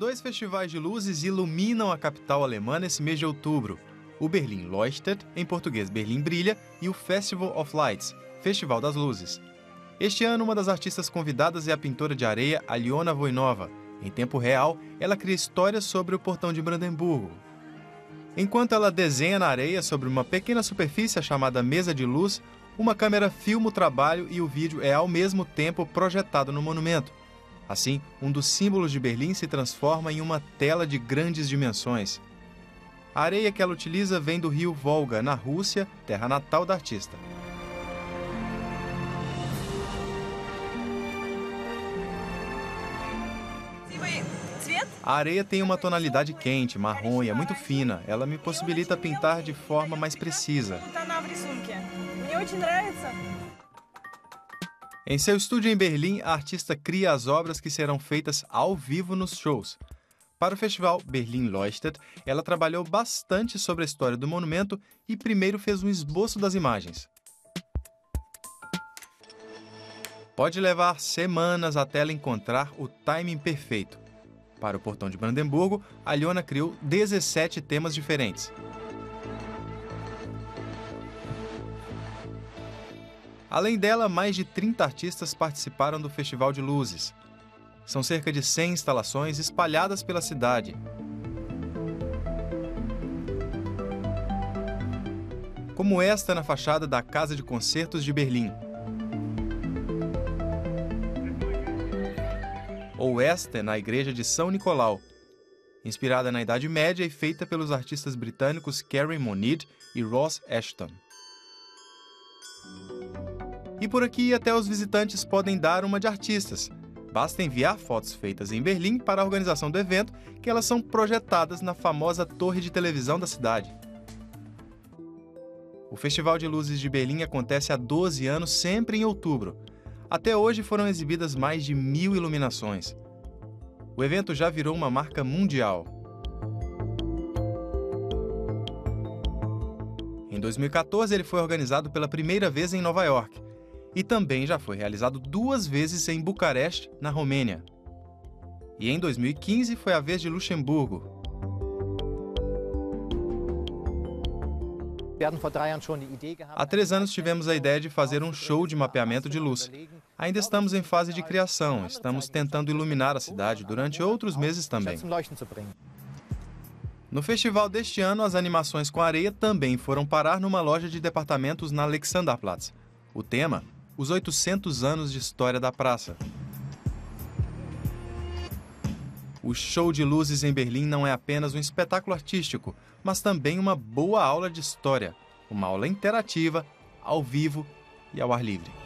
Dois festivais de luzes iluminam a capital alemã nesse mês de outubro. O Berlim Leuchtet, em português Berlim Brilha, e o Festival of Lights, Festival das Luzes. Este ano, uma das artistas convidadas é a pintora de areia Aliona Voinova. Em tempo real, ela cria histórias sobre o portão de Brandemburgo. Enquanto ela desenha na areia sobre uma pequena superfície chamada mesa de luz, uma câmera filma o trabalho e o vídeo é ao mesmo tempo projetado no monumento. Assim, um dos símbolos de Berlim se transforma em uma tela de grandes dimensões. A areia que ela utiliza vem do rio Volga, na Rússia, terra natal da artista. A areia tem uma tonalidade quente, marrom e é muito fina. Ela me possibilita pintar de forma mais precisa. Em seu estúdio em Berlim, a artista cria as obras que serão feitas ao vivo nos shows. Para o festival Berlim Leuchtet, ela trabalhou bastante sobre a história do monumento e primeiro fez um esboço das imagens. Pode levar semanas até ela encontrar o timing perfeito. Para o Portão de Brandemburgo, a Liona criou 17 temas diferentes. Além dela, mais de 30 artistas participaram do Festival de Luzes. São cerca de 100 instalações espalhadas pela cidade. Como esta na fachada da Casa de Concertos de Berlim. ou esta na igreja de São Nicolau, inspirada na Idade Média e feita pelos artistas britânicos Karen Monid e Ross Ashton. E por aqui até os visitantes podem dar uma de artistas. Basta enviar fotos feitas em Berlim para a organização do evento, que elas são projetadas na famosa torre de televisão da cidade. O Festival de Luzes de Berlim acontece há 12 anos, sempre em outubro. Até hoje foram exibidas mais de mil iluminações. O evento já virou uma marca mundial. Em 2014, ele foi organizado pela primeira vez em Nova York e também já foi realizado duas vezes em Bucareste, na Romênia. E em 2015 foi a vez de Luxemburgo, Há três anos tivemos a ideia de fazer um show de mapeamento de luz. Ainda estamos em fase de criação, estamos tentando iluminar a cidade durante outros meses também. No festival deste ano, as animações com areia também foram parar numa loja de departamentos na Alexanderplatz. O tema: os 800 anos de história da praça. O show de luzes em Berlim não é apenas um espetáculo artístico, mas também uma boa aula de história, uma aula interativa, ao vivo e ao ar livre.